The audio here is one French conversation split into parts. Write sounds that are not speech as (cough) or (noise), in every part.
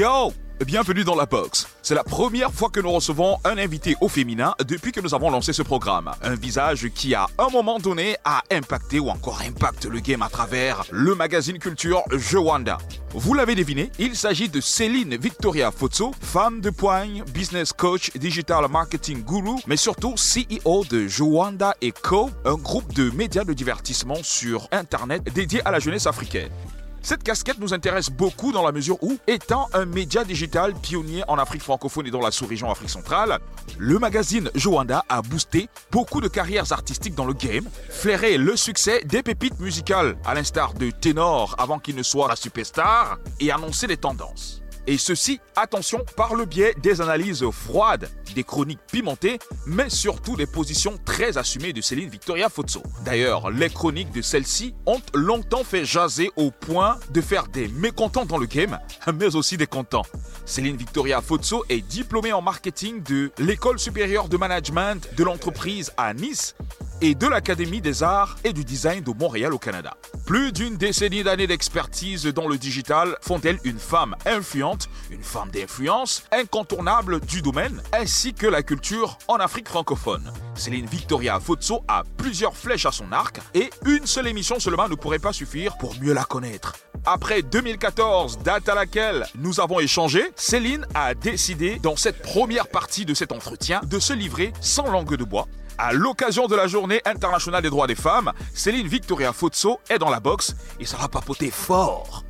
Yo Bienvenue dans la box. C'est la première fois que nous recevons un invité au féminin depuis que nous avons lancé ce programme. Un visage qui, à un moment donné, a impacté ou encore impacte le game à travers le magazine culture Jewanda. Vous l'avez deviné, il s'agit de Céline Victoria Fotso, femme de poigne, business coach, digital marketing guru, mais surtout CEO de Jewanda Co, un groupe de médias de divertissement sur Internet dédié à la jeunesse africaine. Cette casquette nous intéresse beaucoup dans la mesure où, étant un média digital pionnier en Afrique francophone et dans la sous-région Afrique centrale, le magazine Joanda a boosté beaucoup de carrières artistiques dans le game, flairé le succès des pépites musicales, à l'instar de Ténor avant qu'il ne soit la superstar, et annoncé les tendances. Et ceci, attention, par le biais des analyses froides, des chroniques pimentées, mais surtout des positions très assumées de Céline Victoria Fotso. D'ailleurs, les chroniques de celle-ci ont longtemps fait jaser au point de faire des mécontents dans le game, (laughs) mais aussi des contents. Céline Victoria Fotso est diplômée en marketing de l'École supérieure de management de l'entreprise à Nice et de l'Académie des arts et du design de Montréal au Canada. Plus d'une décennie d'années d'expertise dans le digital font d'elle une femme influente, une femme d'influence incontournable du domaine, ainsi que la culture en Afrique francophone. Céline Victoria Fotso a plusieurs flèches à son arc et une seule émission seulement ne pourrait pas suffire pour mieux la connaître. Après 2014, date à laquelle nous avons échangé, Céline a décidé, dans cette première partie de cet entretien, de se livrer sans langue de bois à l'occasion de la journée internationale des droits des femmes, Céline Victoria Fotso est dans la boxe et ça va papoter fort.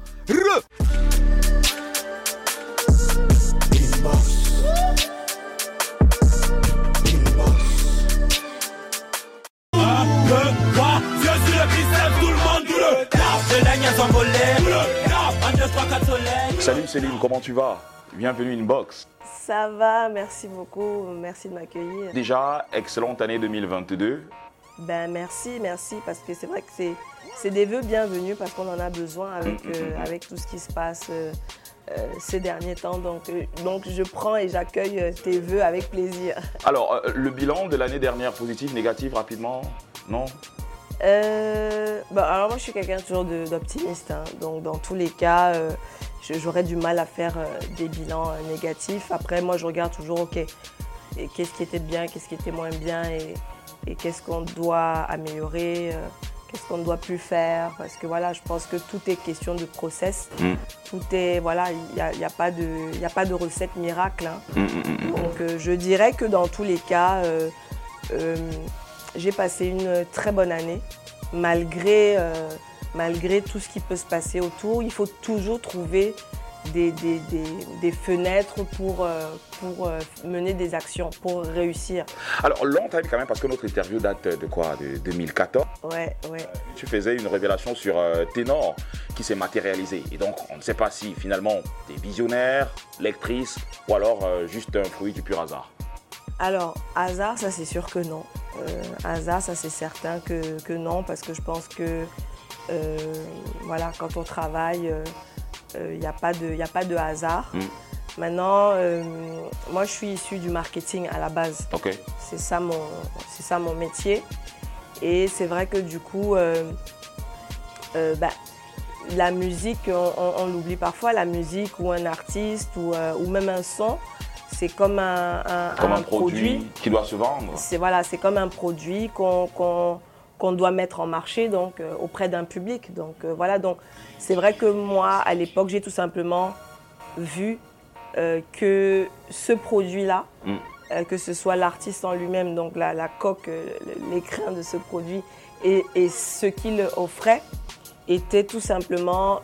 Salut Céline, comment tu vas? Bienvenue Inbox. Ça va, merci beaucoup, merci de m'accueillir. Déjà, excellente année 2022. Ben merci, merci, parce que c'est vrai que c'est, c'est des vœux bienvenus parce qu'on en a besoin avec, euh, avec tout ce qui se passe euh, euh, ces derniers temps. Donc, donc je prends et j'accueille tes vœux avec plaisir. (laughs) Alors, le bilan de l'année dernière, positif, négatif, rapidement Non? Bah, alors moi je suis quelqu'un toujours d'optimiste, hein. donc dans tous les cas, j'aurais du mal à faire euh, des bilans euh, négatifs. Après, moi, je regarde toujours, OK, qu'est-ce qui était bien, qu'est-ce qui était moins bien et, qu'est-ce qu'on doit améliorer, euh, qu'est-ce qu'on ne doit plus faire. Parce que voilà, je pense que tout est question de process. Mm. Tout est, voilà, il n'y a, y a, pas de, a pas de recette miracle. Hein. Mm, mm, Donc, je dirais que dans tous les cas, j'ai passé une très bonne année, malgré malgré tout ce qui peut se passer autour, il faut toujours trouver des, fenêtres pour, euh, pour euh, mener des actions, pour réussir. Alors, longtemps quand même, parce que notre interview date de quoi? De 2014 Ouais, ouais. tu faisais une révélation sur euh, Ténor qui s'est matérialisé. Et donc, on ne sait pas si finalement tu es visionnaire, lectrice ou alors juste un fruit du pur hasard. Alors, hasard, ça c'est sûr que non. hasard, ça c'est certain que, que non, parce que je pense que euh, voilà, quand on travaille, il euh, n'y euh, a, pas de, a pas de hasard. Mm. Maintenant, moi, je suis issue du marketing à la base. C'est ça, mon, ça mon métier. Et c'est vrai que du coup, bah, la musique, on, l'oublie parfois, la musique ou un artiste ou, ou même un son, c'est comme un, un, produit, qui doit se vendre. C'est voilà, c'est comme un produit qu'on qu'on doit mettre en marché donc euh, auprès d'un public. Donc euh, voilà, donc c'est vrai que moi à l'époque j'ai tout simplement vu euh, que ce produit-là, mm. que ce soit l'artiste en lui-même, donc la, la coque, l'écrin de ce produit et, et ce qu'il offrait, était tout simplement,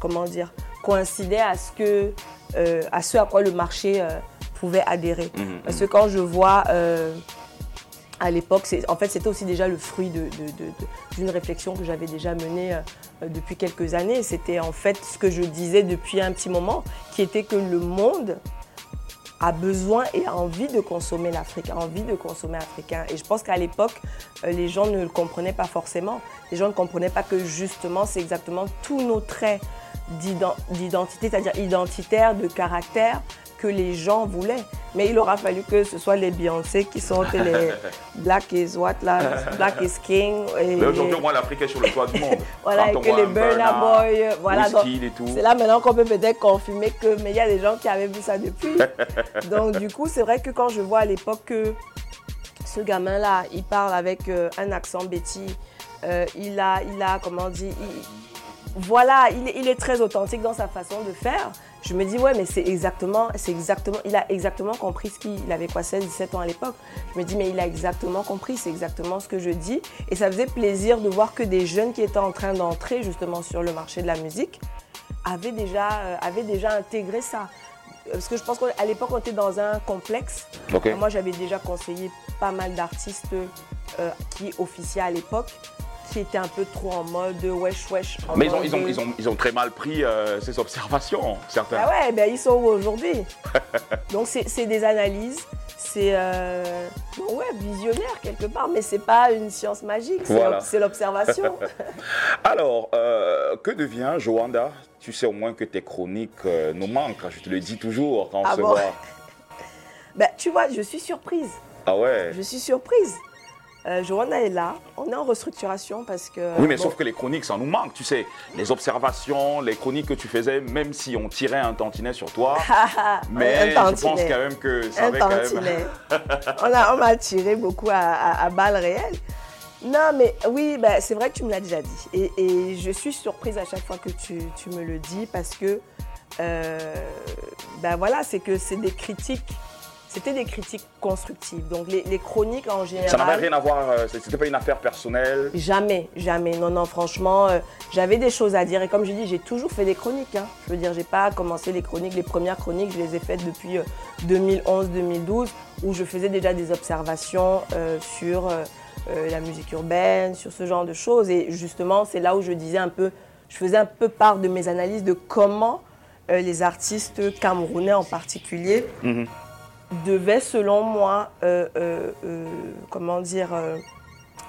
comment dire, coïncidait à ce que, à ce à quoi le marché pouvait adhérer. Mm-hmm. Parce que quand je vois à l'époque, en fait, c'était aussi déjà le fruit d'une réflexion que j'avais déjà menée euh, depuis quelques années. C'était en fait ce que je disais depuis un petit moment, qui était que le monde a besoin et a envie de consommer l'Afrique, a envie de consommer africain. Et je pense qu'à l'époque, euh, les gens ne le comprenaient pas forcément. Les gens ne comprenaient pas que justement, c'est exactement tous nos traits d'identité, c'est-à-dire identitaire, de caractère, que les gens voulaient. Mais il aura fallu que ce soit les Beyoncé qui sortent les (laughs) Black is what là, Black is King. mais aujourd'hui, moi, l'Afrique est sur le toit du monde. (laughs) voilà, et que les Burna Boy, voilà. C'est là maintenant qu'on peut peut-être confirmer que, mais il y a des gens qui avaient vu ça depuis. (laughs) donc du coup, c'est vrai que quand je vois à l'époque que ce gamin-là, il parle avec euh, un accent Betty, euh, il a, il a, comment dire, voilà, il est, très authentique dans sa façon de faire. Je me dis, ouais, mais c'est exactement, c'est exactement, il a exactement compris ce qu'il avait quoi, 16, 17 ans à l'époque. Je me dis, mais il a exactement compris, c'est exactement ce que je dis. Et ça faisait plaisir de voir que des jeunes qui étaient en train d'entrer justement sur le marché de la musique avaient déjà, euh, avaient déjà intégré ça. Parce que je pense qu'à l'époque, on était dans un complexe. Moi, j'avais déjà conseillé pas mal d'artistes euh, qui officiaient à l'époque qui était un peu trop en mode wesh wesh. Mais ils ont, ils, ont, ils, ont, ils, ont, très mal pris euh, ces observations, certains. Ah ouais, ben ils sont où aujourd'hui? (laughs) Donc c'est des analyses, c'est euh, ouais, visionnaire quelque part, mais c'est pas une science magique, c'est l'observation. (laughs) Alors, euh, que devient Joanda? Tu sais au moins que tes chroniques euh, nous manquent, je te le dis toujours quand on ah se voit. (laughs) ben, tu vois, je suis surprise. Ah ouais? Je suis surprise. Euh, Johanna est là. On est en restructuration parce que. Oui, mais sauf que les chroniques, ça nous manque. Tu sais, les observations, les chroniques que tu faisais, même si on tirait un tantinet sur toi. (laughs) mais je pense quand même que ça avait quand même. (laughs) on, a, on m'a tiré beaucoup à, balles réelles. Non, mais oui, bah, c'est vrai que tu me l'as déjà dit. Et, je suis surprise à chaque fois que tu, tu me le dis parce que, euh, ben voilà, c'est que c'est des critiques c'était des critiques constructives. Donc les, chroniques en général. Ça n'avait rien à voir, euh, c'était pas une affaire personnelle Jamais, jamais. Non, non, franchement, euh, j'avais des choses à dire. Et comme je dis, j'ai toujours fait des chroniques. Hein. Je veux dire, j'ai pas commencé les chroniques. Les premières chroniques, je les ai faites depuis 2011-2012, euh, où je faisais déjà des observations sur la musique urbaine, sur ce genre de choses. Et justement, c'est là où je disais un peu, je faisais un peu part de mes analyses de comment les artistes camerounais en particulier. Mhm devaient, selon moi, euh, euh, euh, comment dire,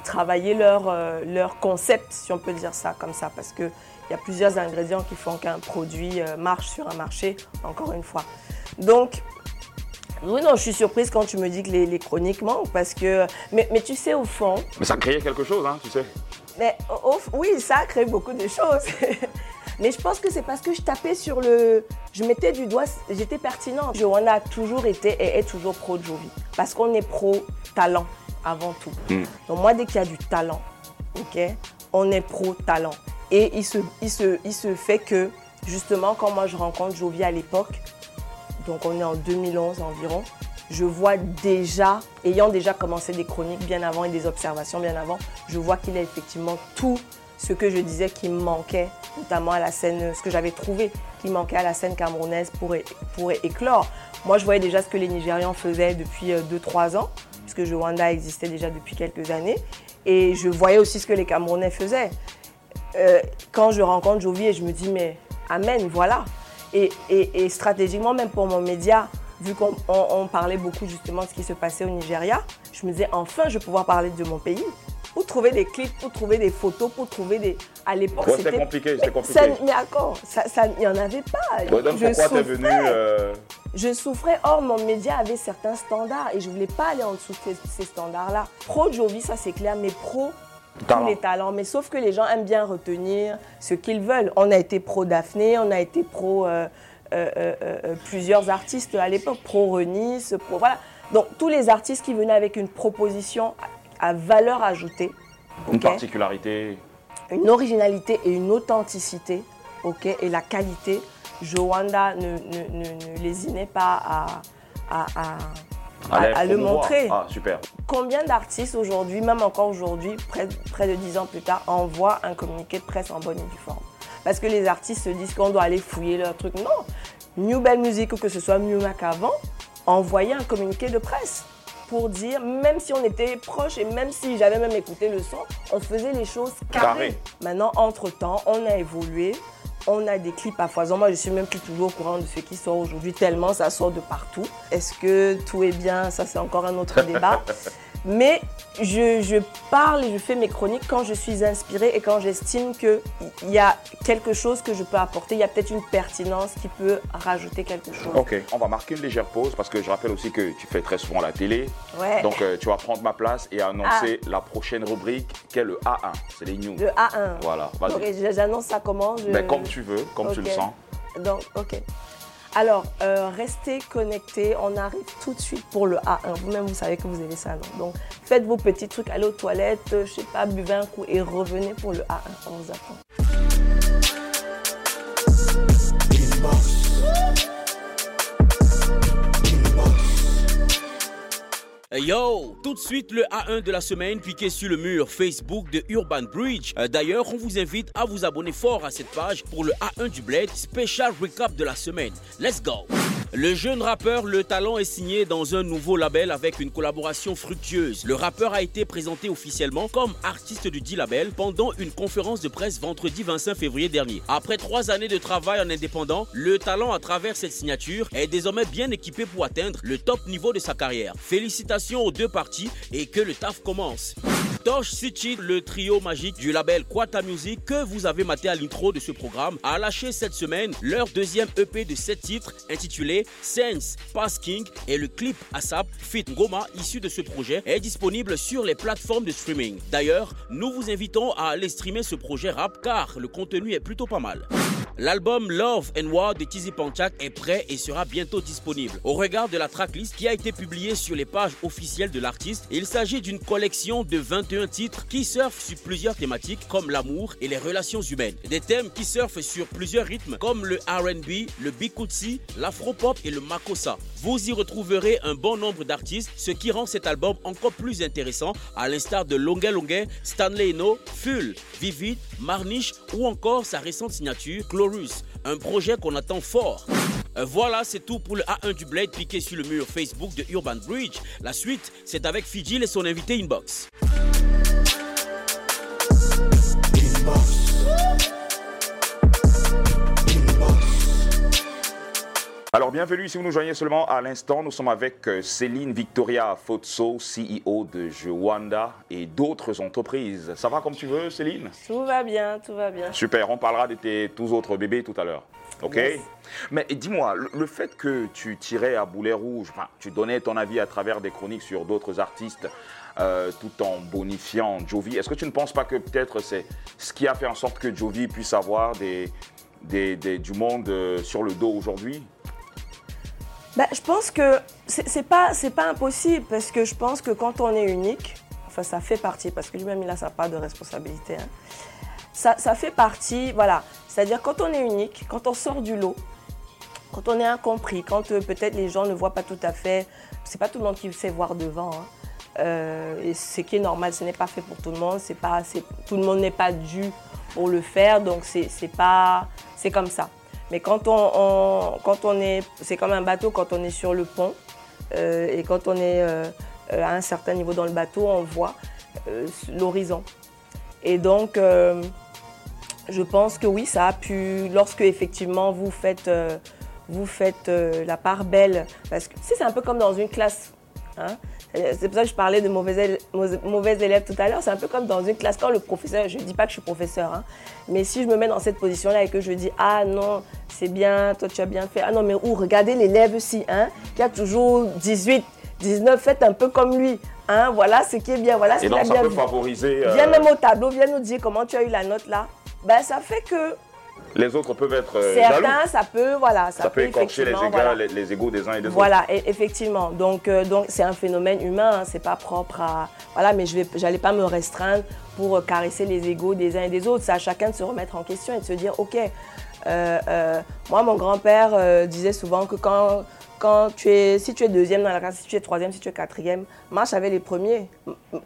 travailler leur, leur concept, si on peut dire ça comme ça, parce qu'il y a plusieurs ingrédients qui font qu'un produit marche sur un marché, encore une fois. Donc, oui, non, je suis surprise quand tu me dis que les, chroniques manquent, parce que... Mais, mais, tu sais, au fond... Mais ça créait quelque chose, hein, tu sais. Mais oui, ça a créé beaucoup de choses. (laughs) Mais je pense que c'est parce que je tapais sur le. Je mettais du doigt, j'étais pertinente. On a toujours été et est toujours pro Jovi. Parce qu'on est pro talent avant tout. Hmm. Donc, moi, dès qu'il y a du talent, ok, on est pro talent. Et il se, il, se, il se fait que, justement, quand moi je rencontre Jovi à l'époque, donc on est en 2011 environ, je vois déjà, ayant déjà commencé des chroniques bien avant et des observations bien avant, je vois qu'il a effectivement tout ce que je disais qui manquait, notamment à la scène, ce que j'avais trouvé qui manquait à la scène camerounaise pour, pour éclore. Moi, je voyais déjà ce que les Nigérians faisaient depuis 2-3 euh, ans, puisque Joanda existait déjà depuis quelques années. Et je voyais aussi ce que les Camerounais faisaient. Euh, quand je rencontre Jovi et je me dis, mais amen, voilà. Et, et, stratégiquement, même pour mon média, vu qu'on parlait beaucoup justement de ce qui se passait au Nigeria, je me disais, enfin, je vais pouvoir parler de mon pays pour trouver des clips, pour trouver des photos, pour trouver des. À l'époque, c'était compliqué, c'était compliqué. mais d'accord, il n'y en avait pas. donc je pourquoi es venu euh, Je souffrais. Or, mon média avait certains standards et je ne voulais pas aller en dessous de ces, standards-là. Pro Jovi, ça c'est clair, mais pro tous les talents. Mais sauf que les gens aiment bien retenir ce qu'ils veulent. On a été pro Daphné, on a été pro euh, euh, plusieurs artistes à l'époque, pro Renis, pro. Voilà. Donc tous les artistes qui venaient avec une proposition à valeur ajoutée. Une particularité. Une originalité et une authenticité. ok? Et la qualité. Joanda ne, ne, ne, lésinait pas à, à, à, le montrer. Ah, super. Combien d'artistes aujourd'hui, même encore aujourd'hui, près, près de dix ans plus tard, envoient un communiqué de presse en bonne et due forme? Parce que les artistes se disent qu'on doit aller fouiller leur truc. Non. New Belle Music ou que ce soit New Mac avant, envoyer un communiqué de presse pour dire, même si on était proche et même si j'avais même écouté le son, on faisait les choses carrées. Maintenant, entre-temps, on a évolué. On a des clips à foison. Moi, je suis même plus toujours au courant de ce qui sort aujourd'hui, tellement ça sort de partout. Est-ce que tout est bien? Ça, c'est encore un autre débat. (laughs) Mais je, parle et je fais mes chroniques quand je suis inspirée et quand j'estime qu'il y a quelque chose que je peux apporter. Il y a peut-être une pertinence qui peut rajouter quelque chose. Ok, on va marquer une légère pause parce que je rappelle aussi que tu fais très souvent la télé. Ouais. Donc euh, tu vas prendre ma place et annoncer ah. la prochaine rubrique qui est le A1. C'est les news. Le A1. Voilà, vas-y. j'annonce ça comment ben, Comme tu veux, comme tu le sens. Donc, ok. Alors, euh, restez connectés. On arrive tout de suite pour le A1. Vous-même, vous savez que vous avez ça. Donc, faites vos petits trucs, allez aux toilettes, je sais pas, buvez un coup et revenez pour le A1. On vous attend. Yo, tout de suite le A1 de la semaine piqué sur le mur Facebook de Urban Bridge. Euh, d'ailleurs, on vous invite à vous abonner fort à cette page pour le A1 du Blade, Special Recap de la semaine. Let's go! Le jeune rappeur Le Talent est signé dans un nouveau label avec une collaboration fructueuse. Le rappeur a été présenté officiellement comme artiste du dit label pendant une conférence de presse vendredi 25 février dernier. Après trois années de travail en indépendant, Le Talent, à travers cette signature, est désormais bien équipé pour atteindre le top niveau de sa carrière. Félicitations aux deux parties et que le taf commence. Tosh City, le trio magique du label Quata Music que vous avez maté à l'intro de ce programme, a lâché cette semaine leur deuxième EP de 7 titres intitulé Sense Pass King et le clip ASAP Fit Ngoma issu de ce projet est disponible sur les plateformes de streaming. D'ailleurs, nous vous invitons à aller streamer ce projet rap car le contenu est plutôt pas mal. L'album Love and War de Tizi Panchak est prêt et sera bientôt disponible. Au regard de la tracklist qui a été publiée sur les pages officielles de l'artiste, il s'agit d'une collection de 21 titres qui surfent sur plusieurs thématiques comme l'amour et les relations humaines. Des thèmes qui surfent sur plusieurs rythmes comme le R&B, le bikutsi, l'afro-pop et le makossa. Vous y retrouverez un bon nombre d'artistes, ce qui rend cet album encore plus intéressant à l'instar de Longue Longue, Stanley Eno, Full, Vivid, Marniche ou encore sa récente signature un projet qu'on attend fort. Euh, voilà, c'est tout pour le A1 du Blade piqué sur le mur Facebook de Urban Bridge. La suite, c'est avec Fidjil et son invité Inbox. Alors bienvenue si vous nous joignez seulement à l'instant. Nous sommes avec euh, Céline Victoria Fotso, CEO de Jewanda et d'autres entreprises. Ça va comme tu veux Céline? Tout va bien, tout va bien. Super, on parlera de tes tous autres bébés tout à l'heure. Ok? Mais dis-moi, le, fait que tu tirais à boulet rouge, enfin, tu donnais ton avis à travers des chroniques sur d'autres artistes, euh, tout en bonifiant Jovi, est-ce que tu ne penses pas que peut-être c'est ce qui a fait en sorte que Jovi puisse avoir des, du monde euh, sur le dos aujourd'hui? Bah, je pense que c'est pas, pas impossible parce que je pense que quand on est unique, enfin ça fait partie, parce que lui-même il a sa part de responsabilité, hein, ça, fait partie, voilà. C'est-à-dire quand on est unique, quand on sort du lot, quand on est incompris, quand euh, peut-être les gens ne voient pas tout à fait, c'est pas tout le monde qui sait voir devant. Hein. Euh, et ce qui est normal, ce n'est pas fait pour tout le monde, tout le monde n'est pas dû pour le faire, donc c'est comme ça. Mais quand on, quand on est, c'est comme un bateau quand on est sur le pont euh, et quand on est euh, à un certain niveau dans le bateau, on voit euh, l'horizon. Et donc, je pense que oui, ça a pu, lorsque effectivement vous faites, vous faites la part belle, parce que c'est un peu comme dans une classe. Hein, c'est pour ça que je parlais de mauvais, élèves, tout à l'heure. C'est un peu comme dans une classe. Quand le professeur, je ne dis pas que je suis professeur, hein, mais si je me mets dans cette position-là et que je dis Ah non, c'est bien, toi tu as bien fait. Ah non, mais où Regardez l'élève aussi, hein, qui a toujours 18, 19, faites un peu comme lui. Hein, voilà ce qui est bien. Voilà ce et donc, ça peut favoriser. Viens même au tableau, viens nous dire comment tu as eu la note là. Ben, ça fait que les autres peuvent être euh, Certains, ça peut, voilà, ça, peut, écorcher les, les, égaux des uns et des autres. Voilà, effectivement. Donc, euh, donc c'est un phénomène humain, hein, c'est pas propre à, voilà, mais je vais, j'allais pas me restreindre pour caresser les égaux des uns et des autres. C'est à chacun de se remettre en question et de se dire, ok, euh, moi, mon grand-père disait souvent que quand quand tu es, si tu es deuxième dans la classe, si tu es troisième, si tu es quatrième, marche avec les premiers,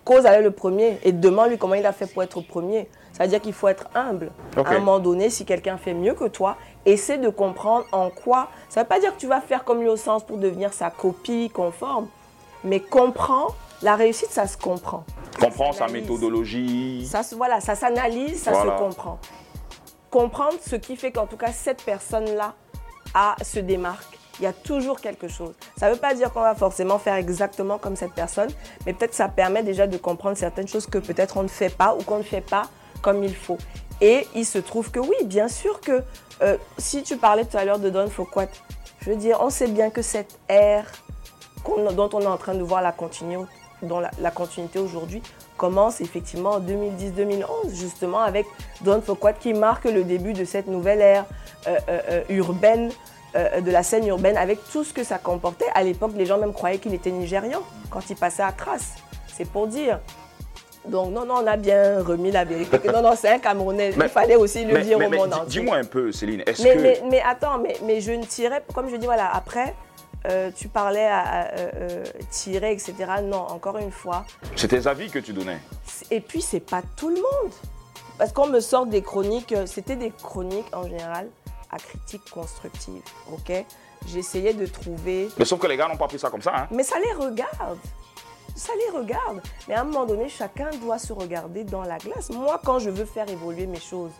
cause avec le premier et demande-lui comment il a fait pour être premier. C'est-à-dire qu'il faut être humble. À un moment donné, si quelqu'un fait mieux que toi, essaie de comprendre en quoi. Ça ne veut pas dire que tu vas faire comme lui au sens pour devenir sa copie conforme, mais comprends. La réussite, ça se comprend. Comprends sa méthodologie. Ça, voilà, ça s'analyse, ça se comprend. Comprendre ce qui fait qu'en tout cas, cette personne-là se démarque Il y a toujours quelque chose. Ça ne veut pas dire qu'on va forcément faire exactement comme cette personne, mais peut-être ça permet déjà de comprendre certaines choses que peut-être on ne fait pas ou qu'on ne fait pas comme il faut. Et il se trouve que oui, bien sûr que euh, si tu parlais tout à l'heure de Don Foucault, je veux dire, on sait bien que cette ère dont on est en train de voir la, continuité aujourd'hui commence effectivement en 2010-2011, justement avec Don Foucault qui marque le début de cette nouvelle ère euh, euh, urbaine, de la scène urbaine, avec tout ce que ça comportait. À l'époque, les gens même croyaient qu'il était nigérian quand il passait à Cras. C'est pour dire. Donc, non, non, on a bien remis la vérité. non, non, c'est un Camerounais. Il fallait aussi le dire au monde entier. Dis-moi un peu, Céline, est-ce mais, que... Mais, attends, mais, mais, je ne tirais, comme je dis, voilà, après, euh, tu parlais à, euh, euh, tirer, etc. Non, encore une fois. C'est tes avis que tu donnais. Et puis, c'est pas tout le monde. Parce qu'on me sort des chroniques, c'était des chroniques en général à critique constructive, ok? J'essayais de trouver... Mais sauf que les gars n'ont pas pris ça comme ça, hein Mais ça les regarde ça les regarde. Mais à un moment donné, chacun doit se regarder dans la glace. Moi, quand je veux faire évoluer mes choses,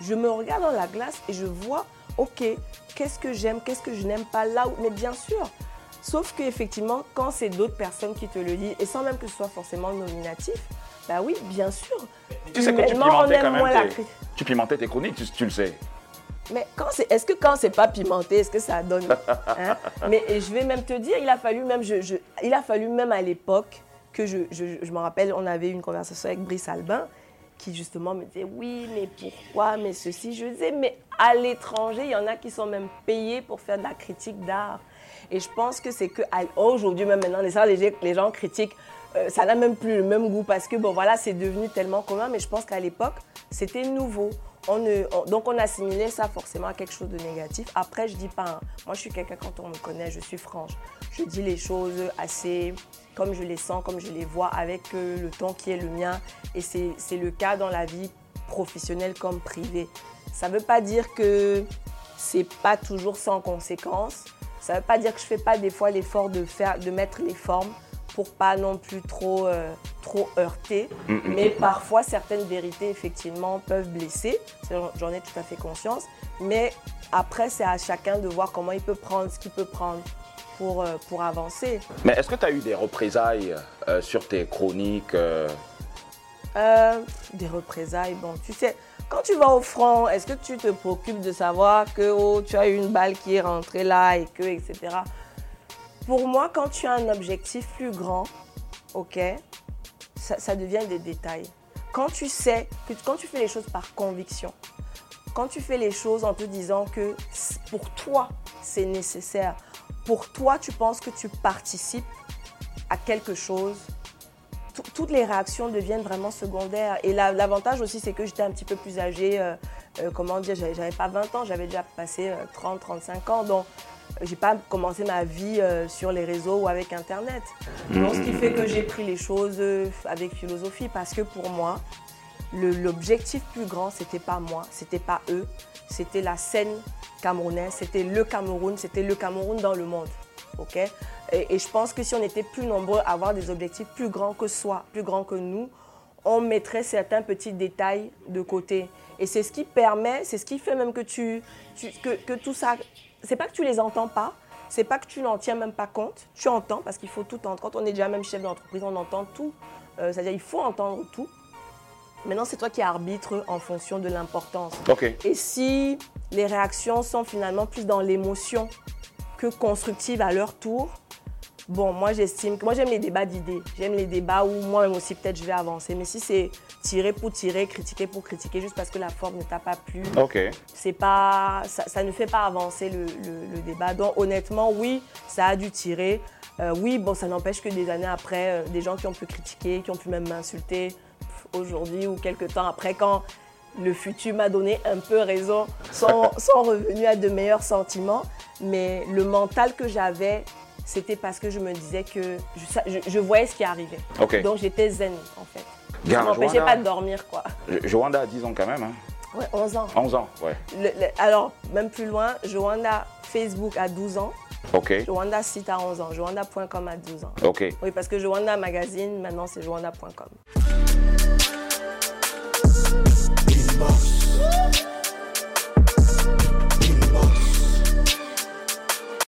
je me regarde dans la glace et je vois, ok, qu'est-ce que j'aime, qu'est-ce que je n'aime pas là où. Mais bien sûr. Sauf qu'effectivement, quand c'est d'autres personnes qui te le disent, et sans même que ce soit forcément nominatif, bah oui, bien sûr. Tu sais que tu pimentais quand même tes, tu pimentais tes chroniques, tu, le sais. Mais quand c'est, est-ce que quand c'est pas pimenté, est-ce que ça donne hein? Mais je vais même te dire, il a fallu même, il a fallu même à l'époque que je, je, me rappelle, on avait une conversation avec Brice Albin qui justement me disait oui, mais pourquoi, mais ceci. Je disais, mais à l'étranger, il y en a qui sont même payés pour faire de la critique d'art. Et je pense que c'est que aujourd'hui, même maintenant, les, les gens critiquent, euh, ça n'a même plus le même goût parce que bon, voilà, c'est devenu tellement commun. Mais je pense qu'à l'époque, c'était nouveau donc on assimilait ça forcément à quelque chose de négatif. Après, je dis pas, hein. moi je suis quelqu'un quand on me connaît, je suis franche. Je dis les choses assez comme je les sens, comme je les vois, avec euh, le ton qui est le mien. Et c'est le cas dans la vie professionnelle comme privée. Ça ne veut pas dire que c'est pas toujours sans conséquence. Ça ne veut pas dire que je ne fais pas des fois l'effort de, de mettre les formes pour pas non plus trop, euh, trop heurter. Mm, mm. Mais parfois, certaines vérités, effectivement, peuvent blesser. J'en ai tout à fait conscience. Mais après, c'est à chacun de voir comment il peut prendre ce qu'il peut prendre pour, euh, pour avancer. Mais est-ce que tu as eu des représailles euh, sur tes chroniques Des représailles, bon, tu sais, quand tu vas au front, est-ce que tu te préoccupes de savoir que oh, tu as une balle qui est rentrée là et que, etc. Pour moi, quand tu as un objectif plus grand, ok, ça, devient des détails. Quand tu sais, que, quand tu fais les choses par conviction, quand tu fais les choses en te disant que pour toi, c'est nécessaire, pour toi, tu penses que tu participes à quelque chose, toutes les réactions deviennent vraiment secondaires. Et l'avantage aussi, c'est que j'étais un petit peu plus âgée, euh, euh, comment dire, j'avais pas 20 ans, j'avais déjà passé 30, euh, 35 ans. Donc, j'ai pas commencé ma vie euh, sur les réseaux ou avec Internet. Donc, ce qui fait que j'ai pris les choses euh, avec philosophie parce que pour moi, l'objectif plus grand, c'était pas moi, c'était pas eux, c'était la scène camerounaise, c'était le Cameroun, c'était le Cameroun dans le monde. ok? Et, je pense que si on était plus nombreux à avoir des objectifs plus grands que soi, plus grands que nous, on mettrait certains petits détails de côté. Et c'est ce qui permet, c'est ce qui fait même que, tu, que, que tout ça c'est pas que tu les entends pas, c'est pas que tu n'en tiens même pas compte. Tu entends parce qu'il faut tout entendre. Quand on est déjà même chef d'entreprise, on entend tout. Euh, c'est-à-dire il faut entendre tout. Maintenant, c'est toi qui arbitre en fonction de l'importance. Et si les réactions sont finalement plus dans l'émotion que constructives à leur tour, Bon, moi j'estime que moi j'aime les débats d'idées. J'aime les débats où moi-même aussi peut-être je vais avancer. Mais si c'est tirer pour tirer, critiquer pour critiquer, juste parce que la forme ne t'a pas plu, c'est pas, ça, ne fait pas avancer le, débat. Donc honnêtement, oui, ça a dû tirer. Euh, oui, bon, ça n'empêche que des années après, euh, des gens qui ont pu critiquer, qui ont pu même m'insulter aujourd'hui ou quelques temps après, quand le futur m'a donné un peu raison, sont, (laughs) sont revenus à de meilleurs sentiments. Mais le mental que j'avais c'était parce que je me disais que je, voyais ce qui arrivait. Donc j'étais zen en fait. Ça ne m'empêchait pas de dormir quoi. Joanda a 10 ans quand même. Hein. Ouais, 11 ans. 11 ans, ouais. alors, même plus loin, Joanda Facebook à 12 ans. Ok. Joanda site à 11 ans. Joanda.com à 12 ans. Ok. Oui, parce que Joanda Magazine, maintenant c'est Joanda.com.